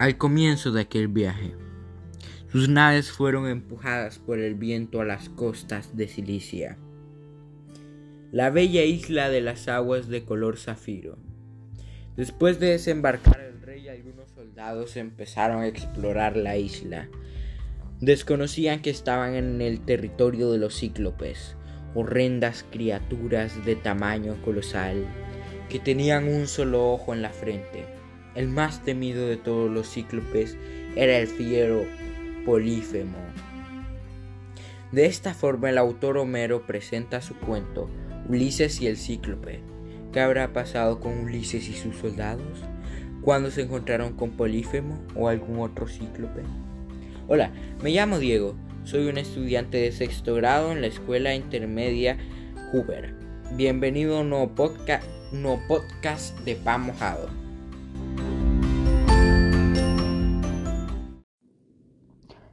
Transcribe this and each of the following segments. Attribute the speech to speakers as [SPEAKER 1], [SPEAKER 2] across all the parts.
[SPEAKER 1] Al comienzo de aquel viaje, sus naves fueron empujadas por el viento a las costas de Cilicia, la bella isla de las aguas de color zafiro. Después de desembarcar el rey algunos soldados empezaron a explorar la isla. Desconocían que estaban en el territorio de los cíclopes, horrendas criaturas de tamaño colosal, que tenían un solo ojo en la frente el más temido de todos los cíclopes era el fiero Polífemo. De esta forma el autor Homero presenta su cuento Ulises y el cíclope. ¿Qué habrá pasado con Ulises y sus soldados? cuando se encontraron con Polífemo o algún otro cíclope? Hola, me llamo Diego, soy un estudiante de sexto grado en la escuela intermedia Hoover. Bienvenido a un nuevo podcast, un nuevo podcast de Pan Mojado.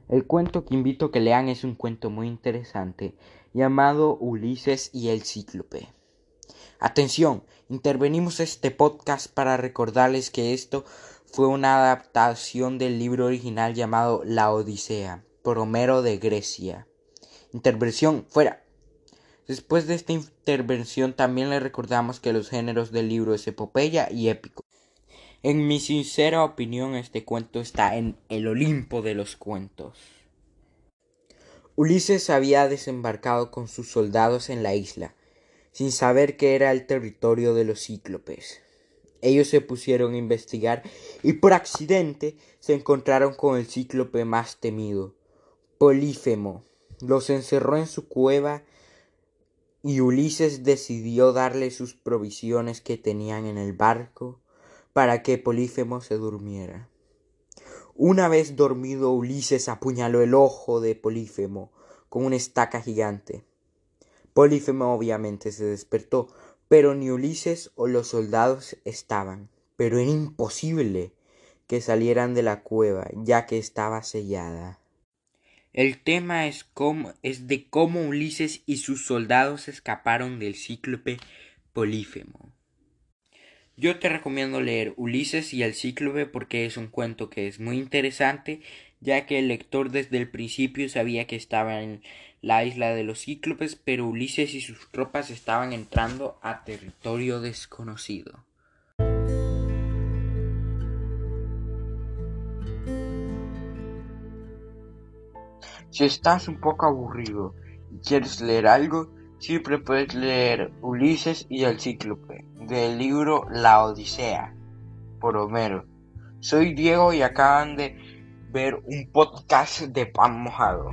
[SPEAKER 1] El cuento que invito a que lean es un cuento muy interesante llamado Ulises y el Cíclope. Atención, intervenimos este podcast para recordarles que esto fue una adaptación del libro original llamado La Odisea, por Homero de Grecia. Intervención fuera. Después de esta intervención también le recordamos que los géneros del libro es epopeya y épico. En mi sincera opinión, este cuento está en el Olimpo de los cuentos. Ulises había desembarcado con sus soldados en la isla, sin saber que era el territorio de los cíclopes. Ellos se pusieron a investigar y por accidente se encontraron con el cíclope más temido, Polífemo. Los encerró en su cueva y Ulises decidió darle sus provisiones que tenían en el barco para que Polífemo se durmiera. Una vez dormido Ulises apuñaló el ojo de Polífemo con una estaca gigante. Polífemo obviamente se despertó, pero ni Ulises o los soldados estaban. Pero era imposible que salieran de la cueva, ya que estaba sellada. El tema es, es de cómo Ulises y sus soldados escaparon del cíclope Polífemo. Yo te recomiendo leer Ulises y el Cíclope porque es un cuento que es muy interesante, ya que el lector desde el principio sabía que estaba en la isla de los Cíclopes, pero Ulises y sus tropas estaban entrando a territorio desconocido. Si estás un poco aburrido y quieres leer algo, siempre puedes leer Ulises y el Cíclope del libro La Odisea por Homero. Soy Diego y acaban de ver un podcast de pan mojado.